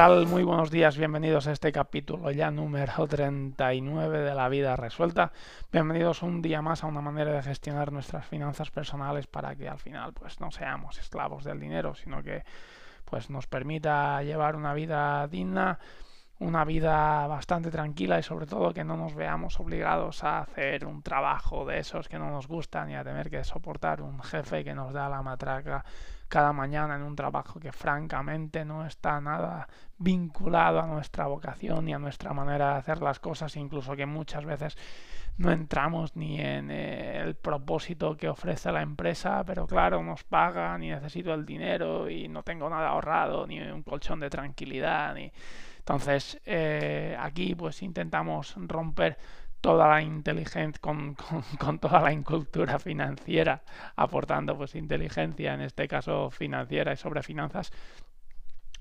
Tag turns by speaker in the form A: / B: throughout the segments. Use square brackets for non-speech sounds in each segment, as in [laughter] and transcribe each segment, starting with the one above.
A: Tal? Muy buenos días, bienvenidos a este capítulo ya número 39 de la vida resuelta. Bienvenidos un día más a una manera de gestionar nuestras finanzas personales para que al final pues no seamos esclavos del dinero, sino que pues nos permita llevar una vida digna, una vida bastante tranquila y sobre todo que no nos veamos obligados a hacer un trabajo de esos que no nos gustan y a tener que soportar un jefe que nos da la matraca cada mañana en un trabajo que francamente no está nada vinculado a nuestra vocación y a nuestra manera de hacer las cosas, incluso que muchas veces no entramos ni en eh, el propósito que ofrece la empresa, pero claro, nos pagan y necesito el dinero y no tengo nada ahorrado, ni un colchón de tranquilidad, ni... Entonces, eh, aquí pues intentamos romper toda la inteligencia, [laughs] con, toda la incultura financiera, aportando pues inteligencia, en este caso financiera y sobre finanzas,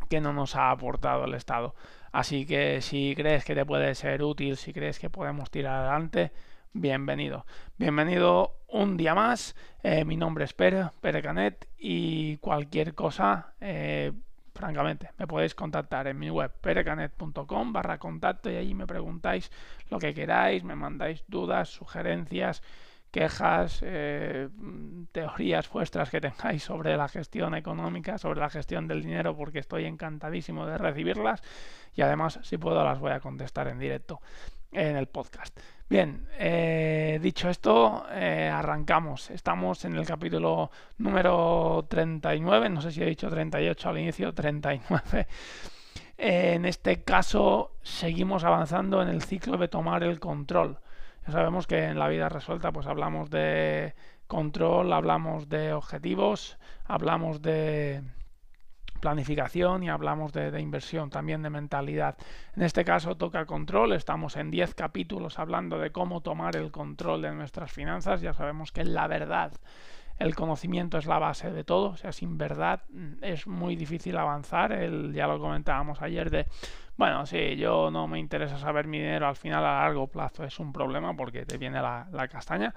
A: que no nos ha aportado el Estado. Así que si crees que te puede ser útil, si crees que podemos tirar adelante, bienvenido. Bienvenido un día más. Eh, mi nombre es Pere, Pere Canet, y cualquier cosa, eh, francamente, me podéis contactar en mi web perecanet.com barra contacto y allí me preguntáis lo que queráis, me mandáis dudas, sugerencias, quejas, eh, teorías vuestras que tengáis sobre la gestión económica, sobre la gestión del dinero, porque estoy encantadísimo de recibirlas y además, si puedo, las voy a contestar en directo en el podcast. Bien, eh, dicho esto, eh, arrancamos. Estamos en el capítulo número 39, no sé si he dicho 38 al inicio, 39. en este caso, seguimos avanzando en el ciclo de tomar el control. Ya sabemos que en la vida resuelta, pues hablamos de control, hablamos de objetivos, hablamos de planificación y hablamos de, inversión, también de mentalidad. En este caso toca control, estamos en 10 capítulos hablando de cómo tomar el control de nuestras finanzas, ya sabemos que la verdad, el conocimiento es la base de todo, o sea, sin verdad mm, es muy difícil avanzar, el, ya lo comentábamos ayer de, bueno, sí, yo no me interesa saber mi dinero, al final a largo plazo es un problema porque te viene la, la castaña.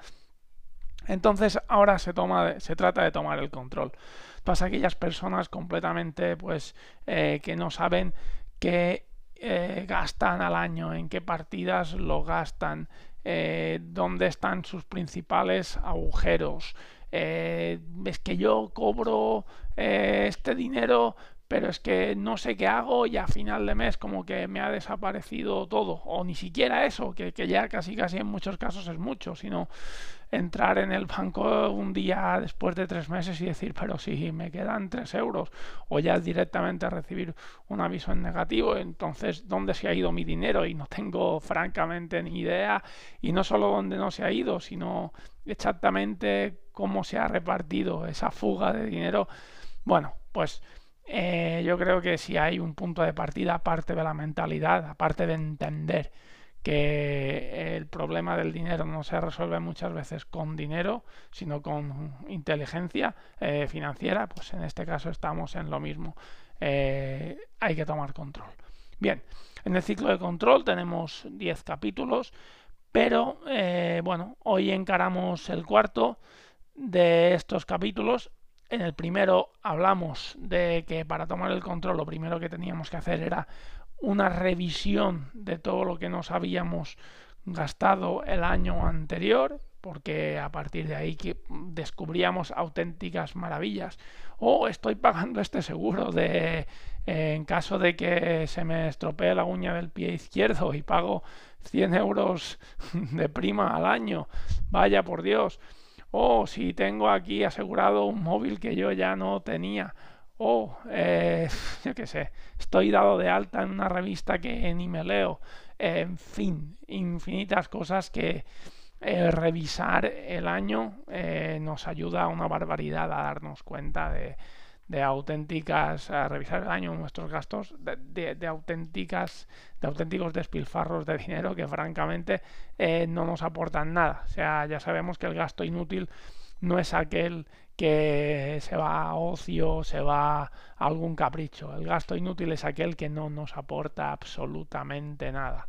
A: Entonces ahora se, toma, se trata de tomar el control pasa aquellas personas completamente pues eh, que no saben qué eh, gastan al año, en qué partidas lo gastan, eh, dónde están sus principales agujeros. es que yo cobro este dinero pero es que no sé qué hago y a final de mes como que me ha desaparecido todo, o ni siquiera eso, que, que, ya casi casi en muchos casos es mucho, sino entrar en el banco un día después de tres meses y decir, pero si me quedan tres euros, o ya directamente recibir un aviso en negativo, entonces ¿dónde se ha ido mi dinero? Y no tengo francamente ni idea, y no solo dónde no se ha ido, sino exactamente cómo se ha repartido esa fuga de dinero. Bueno, pues eh, yo creo que si hay un punto de partida, aparte de la mentalidad, aparte de entender que el problema del dinero no se resuelve muchas veces con dinero, sino con inteligencia eh, financiera, pues en este caso estamos en lo mismo. Eh, hay que tomar control. Bien, en el ciclo de control tenemos 10 capítulos, pero bueno, hoy encaramos el cuarto de estos capítulos en el primero hablamos de que para tomar el control lo primero que teníamos que hacer era una revisión de todo lo que nos habíamos gastado el año anterior, porque a partir de ahí que descubríamos auténticas maravillas. O estoy pagando este seguro de en caso de que se me estropee la uña del pie izquierdo y pago 100 euros de prima al año, vaya por Dios. O si tengo aquí asegurado un móvil que yo ya no tenía. O, eh, [laughs] yo qué sé, estoy dado de alta en una revista que ni me leo. En fin, infinitas cosas que eh, revisar el año eh, nos ayuda una barbaridad a darnos cuenta de, de auténticas, a revisar el año nuestros gastos, de, de, auténticas, de auténticos despilfarros de dinero que francamente eh, no nos aportan nada. O sea, ya sabemos que el gasto inútil no es aquel que se va a ocio, se va a algún capricho. El gasto inútil es aquel que no nos aporta absolutamente nada.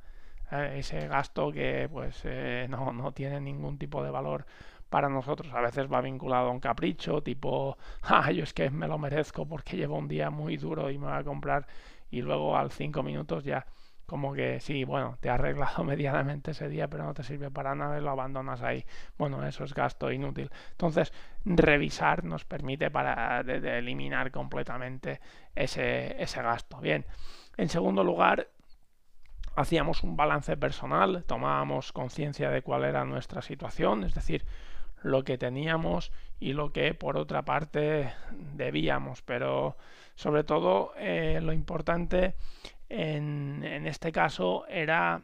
A: Eh, ese gasto que pues eh, no, no tiene ningún tipo de valor para nosotros. A veces va vinculado a un capricho, tipo, [laughs] ah, yo es que me lo merezco porque llevo un día muy duro y me voy a comprar y luego al cinco minutos ya como que sí, bueno, te ha arreglado [laughs] medianamente ese día, pero no te sirve para nada y lo abandonas ahí. Bueno, eso es gasto inútil. Entonces, revisar nos permite para eliminar completamente ese, ese gasto. Bien, en segundo lugar, hacíamos un balance personal, tomábamos conciencia de cuál era nuestra situación, es decir, lo que teníamos y lo que por otra parte debíamos. Pero sobre todo eh, lo importante en, en, este caso era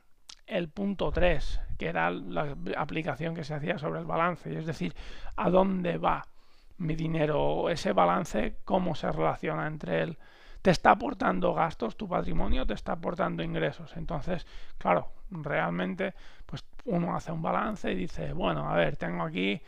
A: el punto 3, que era la aplicación que se hacía sobre el balance, es decir, a dónde va mi dinero, ese balance, cómo se relaciona entre él. Te está aportando gastos tu patrimonio, te está aportando ingresos. Entonces, claro, realmente, pues uno hace un balance y dice, bueno, a ver, tengo aquí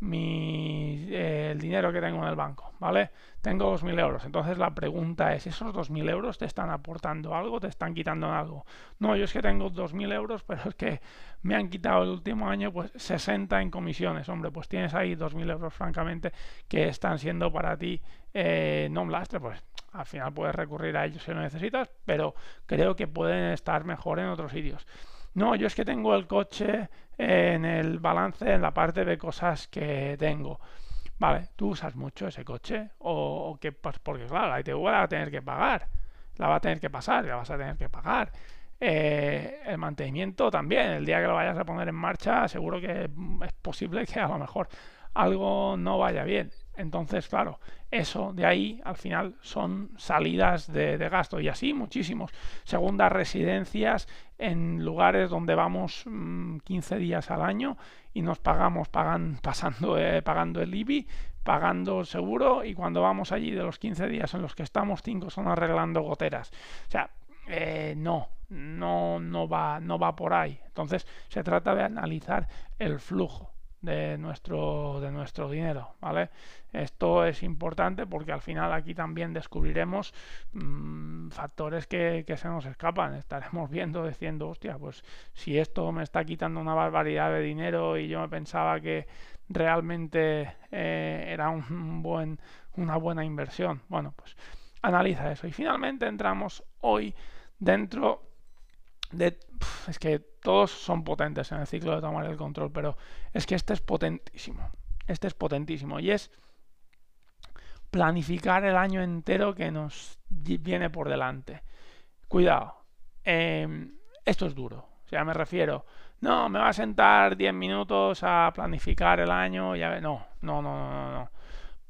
A: mi, eh, el dinero que tengo en el banco, ¿vale? Tengo 2.000 euros. Entonces la pregunta es, ¿esos 2.000 euros te están aportando algo? ¿Te están quitando algo? No, yo es que tengo 2.000 euros, pero es que me han quitado el último año pues 60 en comisiones. Hombre, pues tienes ahí 2.000 euros, francamente, que están siendo para ti eh, no un lastre. Pues al final puedes recurrir a ellos si lo necesitas, pero creo que pueden estar mejor en otros sitios. No, yo es que tengo el coche en el balance, en la parte de cosas que tengo. Vale, ¿tú usas mucho ese coche? O, que, pues, porque claro, la ITV la va a tener que pagar, la va a tener que pasar, la vas a tener que pagar. Eh, el mantenimiento también, el día que lo vayas a poner en marcha, seguro que es posible que a lo mejor algo no vaya bien. Entonces, claro, eso de ahí al final son salidas de, gasto y así muchísimos. Segundas residencias en lugares donde vamos 15 mm, días al año y nos pagamos pagan, [laughs] pasando, eh, pagando el IBI, pagando el seguro y cuando vamos allí de los 15 días en los que estamos, 5 son arreglando goteras. O sea, eh, no, no, no, va, no va por ahí. Entonces se trata de analizar el flujo de nuestro, de nuestro dinero, ¿vale? Esto es importante porque al final aquí también descubriremos mmm, factores que, que, se nos escapan. Estaremos [laughs] viendo, diciendo, hostia, pues si esto me está quitando una barbaridad de dinero y yo me pensaba que realmente eh, era un buen, una buena inversión. Bueno, pues analiza eso. Y finalmente entramos hoy dentro es que todos son potentes en el ciclo de tomar el control, pero es que este es potentísimo. Este es potentísimo y es planificar el año entero que nos viene por delante. Cuidado, em, esto es duro. O sea, me refiero, no, me va a sentar 10 minutos a planificar el año. Ya, no, no, no, no, no.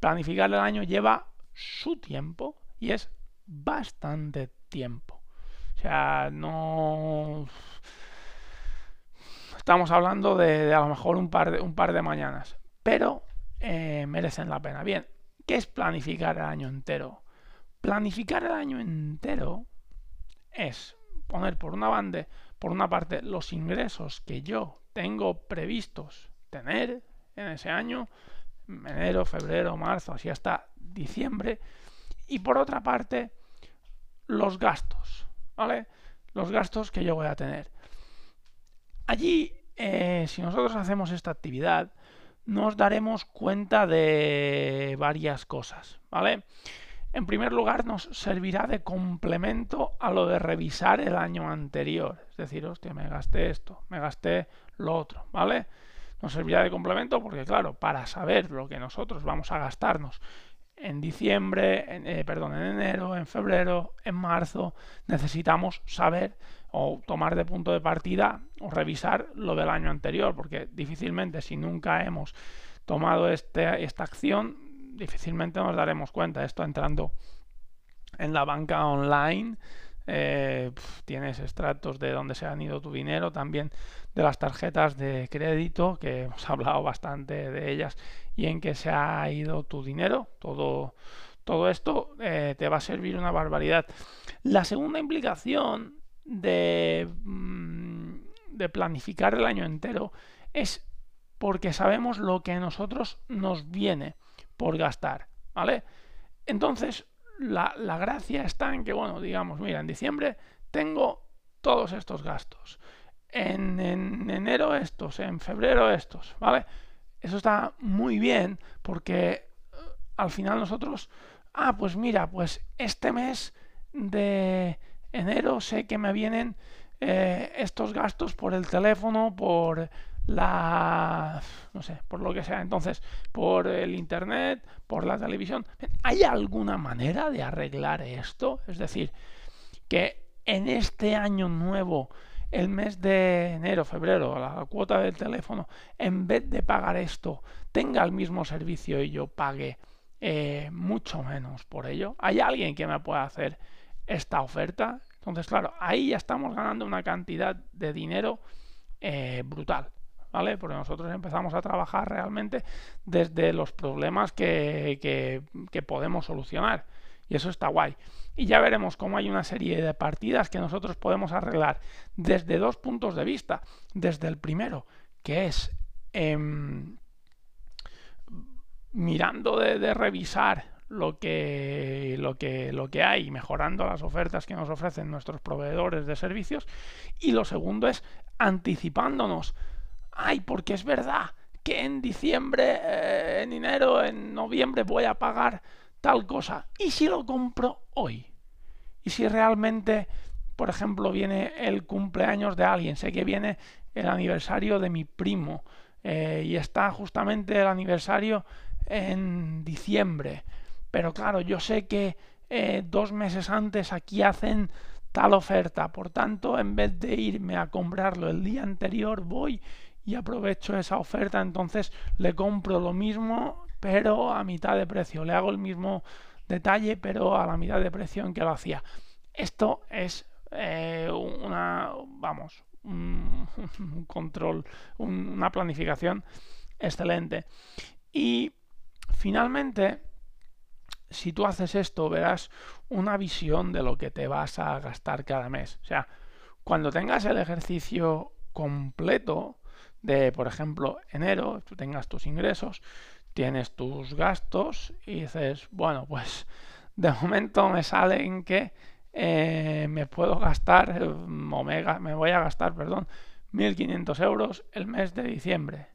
A: Planificar el año lleva su tiempo y es bastante tiempo. O sea, no... Estamos hablando de, a lo mejor un par de, un par de mañanas, pero eh, merecen la pena. Bien, ¿qué es planificar el año entero? Planificar el año entero es poner por una banda, por una parte, los ingresos que yo tengo previstos tener en ese año, enero, febrero, marzo, así hasta diciembre, y por otra parte, los gastos. ¿vale? Los gastos que yo voy a tener. Allí, eh, si nosotros hacemos esta actividad, nos daremos cuenta de varias cosas, ¿vale? En primer lugar, nos servirá de complemento a lo de revisar el año anterior. Es decir, hostia, me gasté esto, me gasté lo otro, ¿vale? Nos servirá de complemento porque, claro, para saber lo que nosotros vamos a gastarnos en diciembre, en, eh, perdón, en enero, en febrero, en marzo, necesitamos saber o tomar de punto de partida o revisar lo del año anterior, porque difícilmente si nunca hemos tomado este, esta acción, difícilmente nos daremos cuenta. Esto entrando en la banca online, eh, tienes extractos de dónde se han ido tu dinero, también de las tarjetas de crédito, que hemos [laughs] hablado bastante de ellas, y en qué se ha ido tu dinero. Todo, todo esto eh, te va a servir una barbaridad. La segunda implicación de, mm, de planificar el año entero es porque sabemos lo que a nosotros nos viene por gastar, ¿vale? Entonces, la, gracia está en que, bueno, digamos, mira, en diciembre tengo todos estos gastos. En, enero estos, en febrero estos, ¿vale? Eso está muy bien porque eh, al final nosotros, ah, pues mira, pues este mes de enero sé que me vienen eh, estos gastos por el teléfono, por la no sé, por lo que sea, entonces, por el internet, por la televisión. ¿Hay alguna manera de arreglar esto? Es decir, que en este año nuevo, el mes de enero, febrero, la cuota del teléfono, en vez de pagar esto, tenga el mismo servicio y yo pague eh, mucho menos por ello. ¿Hay alguien que me pueda hacer esta oferta? Entonces, claro, ahí ya estamos ganando una cantidad de dinero eh, brutal. ¿vale? Porque nosotros empezamos a trabajar realmente desde los problemas que, que, podemos solucionar. Y eso está guay. Y ya veremos cómo hay una serie de partidas que nosotros podemos arreglar desde dos puntos de vista. Desde el primero, que es em, mirando de, revisar lo que, lo, que, lo que hay, mejorando las ofertas que nos ofrecen nuestros proveedores de servicios. Y lo segundo es anticipándonos ay, porque es verdad que en diciembre, eh, en enero, en noviembre voy a pagar tal cosa. ¿Y si lo compro hoy? ¿Y si realmente, por ejemplo, viene el cumpleaños de alguien? Sé que viene el aniversario de mi primo eh, y está justamente el aniversario en diciembre. Pero claro, yo sé que eh, dos meses antes aquí hacen tal oferta. Por tanto, en vez de irme a comprarlo el día anterior, voy y aprovecho esa oferta, entonces le compro lo mismo pero a mitad de precio, le hago el mismo detalle pero a la mitad de precio en que lo hacía. Esto es eh, una, vamos, un, [laughs] control, una planificación excelente. Y finalmente, si tú haces esto, verás una visión de lo que te vas a gastar cada mes. O sea, cuando tengas el ejercicio completo, de, por ejemplo, enero, tú tengas tus ingresos, tienes tus gastos y dices, bueno, pues [laughs] de momento me sale en que eh, me puedo gastar, o me, voy a gastar, perdón, 1.500 euros el mes de diciembre.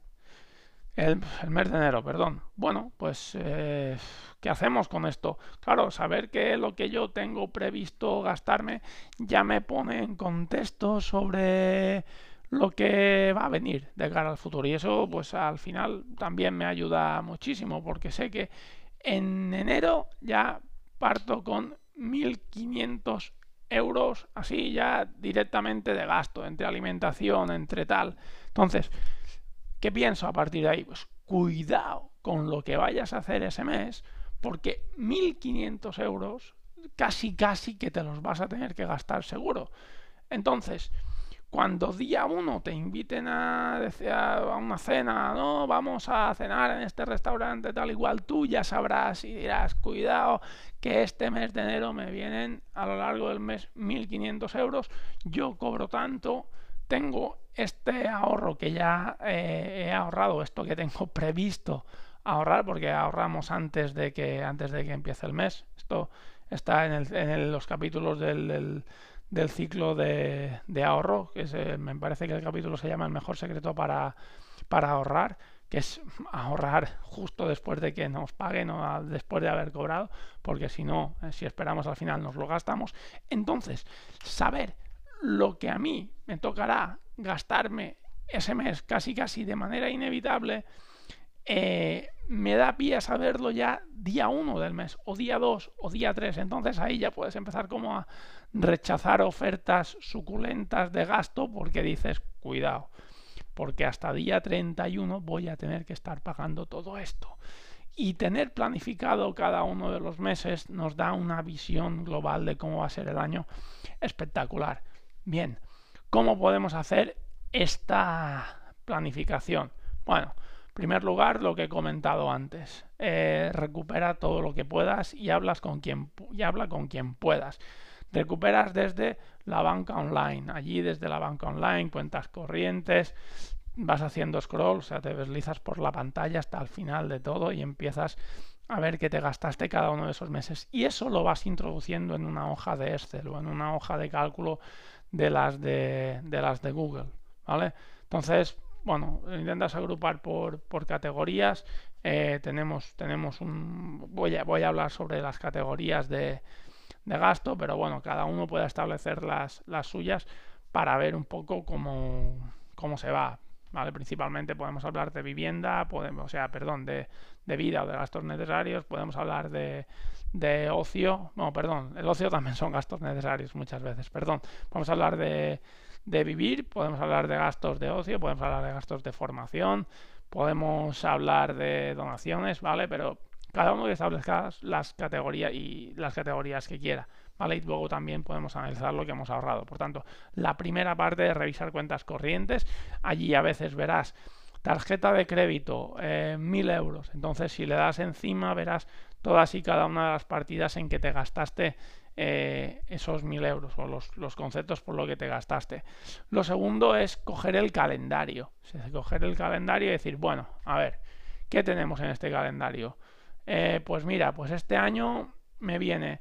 A: El, mes de enero, perdón. Bueno, pues, eh, ¿qué hacemos con esto? Claro, saber que lo que yo tengo previsto gastarme ya me pone en contexto sobre lo que va a venir de cara al futuro. Y eso, pues al final también me ayuda muchísimo, porque sé que en enero ya parto con 1.500 euros, así ya directamente de gasto, entre alimentación, entre tal. Entonces, ¿qué pienso a partir de ahí? Pues cuidado con lo que vayas a hacer ese mes, porque 1.500 euros casi, casi que te los vas a tener que gastar seguro. Entonces, cuando día uno te inviten a, a, una cena, no, vamos a cenar en este restaurante tal igual, tú ya sabrás y dirás, cuidado, que este mes de enero me vienen a lo largo del mes 1.500 euros, yo cobro tanto, tengo este ahorro que ya eh, he ahorrado, esto que tengo [laughs] previsto ahorrar, porque ahorramos antes de que, antes de que empiece el mes, esto está en, en los capítulos del ciclo de, ahorro, que eh, me parece que el capítulo se llama El mejor secreto para, para ahorrar, que es ahorrar justo después de que nos paguen o después de haber cobrado, porque si no, eh, si esperamos al final nos lo gastamos. Entonces, saber lo que a mí me tocará gastarme ese mes casi casi de manera inevitable, eh, me da pie a saberlo ya día 1 del mes, o día 2, o día 3. Entonces ahí ya puedes empezar como a rechazar ofertas suculentas de gasto porque dices, cuidado, porque hasta día 31 voy a tener que estar pagando todo esto. Y tener planificado cada uno de los meses nos da una visión global de cómo va a ser el año espectacular. Bien, ¿cómo podemos hacer esta planificación? Bueno, en primer lugar, lo que he comentado antes. Eh, recupera todo lo que puedas y hablas con quien y habla con quien puedas. Recuperas desde la banca online. Allí desde la banca online, cuentas corrientes, vas haciendo scroll, o sea, te deslizas por la pantalla hasta el final de todo y empiezas a ver qué te gastaste cada uno de esos meses. Y eso lo vas introduciendo en una hoja de Excel o en una hoja de cálculo de las de, de las de Google. ¿Vale? Entonces, bueno, intentas agrupar por, por categorías. Eh, tenemos, tenemos un. Voy a, voy a hablar sobre las categorías de, de gasto, pero bueno, cada uno puede establecer las, las suyas para ver un poco cómo, cómo se va. ¿Vale? Principalmente podemos hablar de vivienda, podemos, o sea, perdón, de, de vida o de gastos necesarios, podemos hablar de, de ocio, no, perdón, el ocio también son gastos necesarios muchas veces, perdón, podemos hablar de, de vivir, podemos hablar de gastos de ocio, podemos hablar de gastos de formación, podemos hablar de donaciones, ¿vale? Pero cada uno que establezca las categorías y las categorías que quiera, ¿vale? Y luego también podemos analizar lo que hemos ahorrado. Por tanto, la primera parte es revisar cuentas corrientes. Allí a veces verás tarjeta de crédito, eh, mil euros. Entonces, si le das encima, verás todas y cada una de las partidas en que te gastaste eh, esos mil euros o los, conceptos por lo que te gastaste. Lo segundo es coger el calendario. coger el calendario y decir, bueno, a ver, ¿qué tenemos en este calendario? Eh, pues mira, pues este año me viene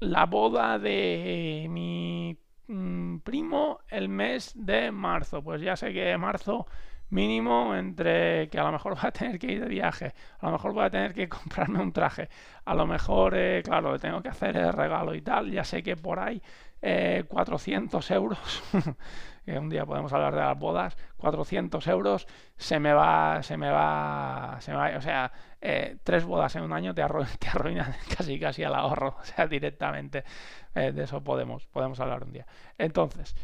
A: la boda de mi mm, primo el mes de marzo. Pues ya sé que marzo mínimo entre que a lo mejor [laughs] va a tener que ir de viaje, a lo mejor voy a tener que [laughs] comprarme un traje, a lo mejor, eh, claro, tengo que hacer el regalo y tal, ya sé que por ahí 400 eh, euros, [laughs] un día podemos hablar de las bodas, 400 euros se me va, se me va, se me va o sea, eh, tres bodas en un año te, [laughs] arruinan [laughs] casi casi al ahorro, o sea, directamente de eso podemos, podemos hablar un día. Entonces,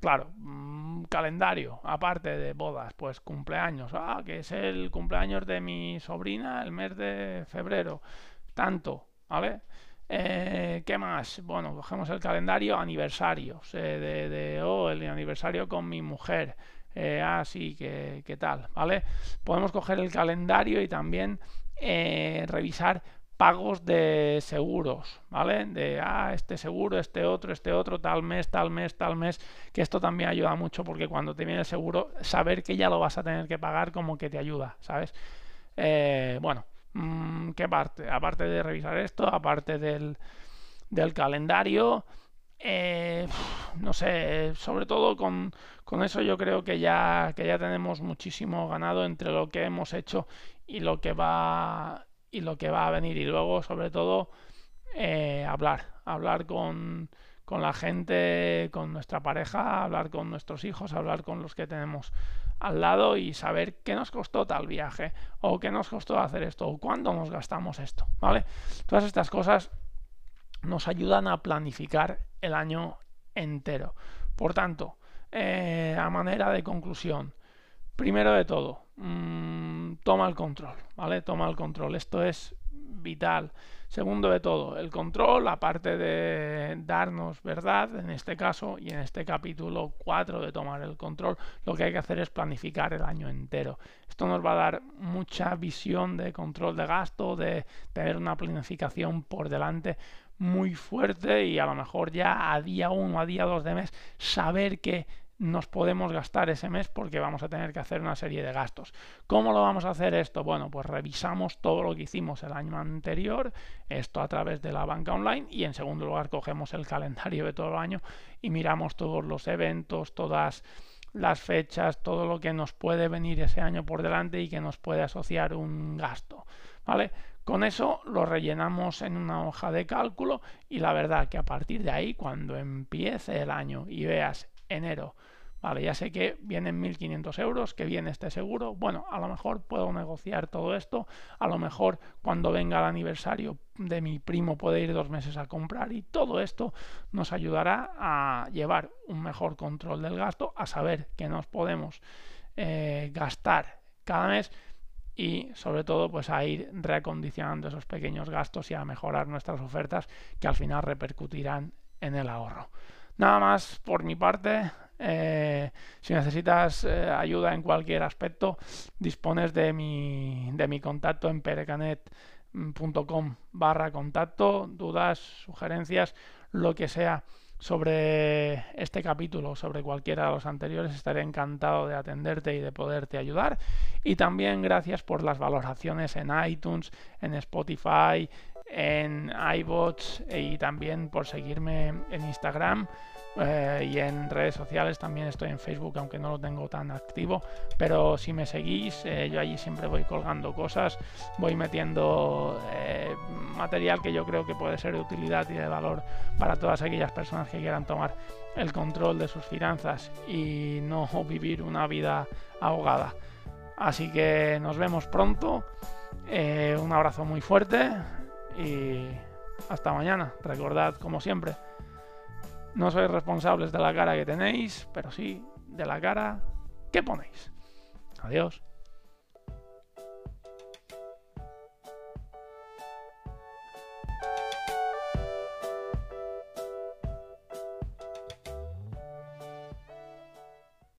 A: Claro, mm, calendario, aparte de bodas, pues cumpleaños. Ah, que es el cumpleaños de mi sobrina el mes de febrero. Tanto, ¿vale? Eh, ¿Qué más? Bueno, cogemos el calendario aniversarios. de, de, oh, el aniversario con mi mujer. Eh, ah, sí, ¿qué, tal? ¿Vale? Podemos coger el calendario y también eh, revisar pagos de seguros, ¿vale? De, ah, este seguro, este otro, este otro, tal mes, tal mes, tal mes, que esto también ayuda mucho porque cuando te viene el seguro, saber que ya lo vas a tener que pagar como que te ayuda, ¿sabes? Eh, bueno, mm, ¿qué parte? Aparte de revisar esto, aparte del, del calendario, eh, no sé, sobre todo con, con, eso yo creo que ya, que ya tenemos muchísimo ganado entre lo que hemos hecho y lo que va y lo que va a venir. Y luego, sobre todo, eh, hablar, hablar con, con la gente, con nuestra pareja, hablar con nuestros hijos, hablar con los que tenemos al lado y saber qué nos costó tal viaje o qué nos costó hacer esto o cuándo nos gastamos esto, ¿vale? Todas estas cosas nos ayudan a planificar el año entero. Por tanto, eh, a manera de conclusión, primero de todo, mmm, toma el control, ¿vale? Toma el control. Esto es vital. Segundo de todo, el control, aparte de darnos verdad, en este caso, y en este capítulo 4 de tomar el control, lo que hay que hacer es planificar el año entero. Esto nos va a dar mucha visión de control de gasto, de tener una planificación por delante muy fuerte y a lo mejor ya a día 1, a día 2 de mes, saber que nos podemos gastar ese mes porque vamos a tener que hacer una serie de gastos. ¿Cómo lo vamos a hacer esto? Bueno, pues revisamos todo lo que hicimos el año anterior, esto a través de la banca online y en segundo lugar cogemos el calendario de todo el año y miramos todos los eventos, todas las fechas, todo lo que nos puede venir ese año por delante y que nos puede asociar un gasto, ¿vale? Con eso lo rellenamos en una hoja de cálculo y la verdad que a partir de ahí, cuando empiece el año y veas enero, Vale, ya sé que vienen 1.500 euros, que viene este seguro. Bueno, a lo mejor puedo negociar todo esto. A lo mejor cuando venga el aniversario de mi primo puede ir dos meses a comprar y todo esto nos ayudará a llevar un mejor control del gasto, a saber que nos podemos eh, gastar cada mes y sobre todo pues a ir reacondicionando esos pequeños gastos y a mejorar nuestras ofertas que al final repercutirán en el ahorro. Nada más por mi parte. Eh, si necesitas eh, ayuda en cualquier aspecto, dispones de mi, de mi contacto en perecanet.com barra contacto, dudas, sugerencias, lo que sea sobre este capítulo, sobre cualquiera de los anteriores, estaré encantado de atenderte y de poderte ayudar. Y también gracias por las valoraciones en iTunes, en Spotify, en iBots y también por seguirme en Instagram. Eh, y en redes sociales también estoy en Facebook, aunque no lo tengo tan activo. Pero si me seguís, eh, yo allí siempre voy colgando cosas, voy metiendo eh, material que yo creo que puede ser de utilidad y de valor para todas aquellas personas que quieran tomar el control de sus finanzas y no [laughs] vivir una vida ahogada. Así que nos vemos pronto. un abrazo muy fuerte y hasta mañana. Recordad, como siempre, no sois responsables de la cara que tenéis, pero sí de la cara que ponéis. Adiós.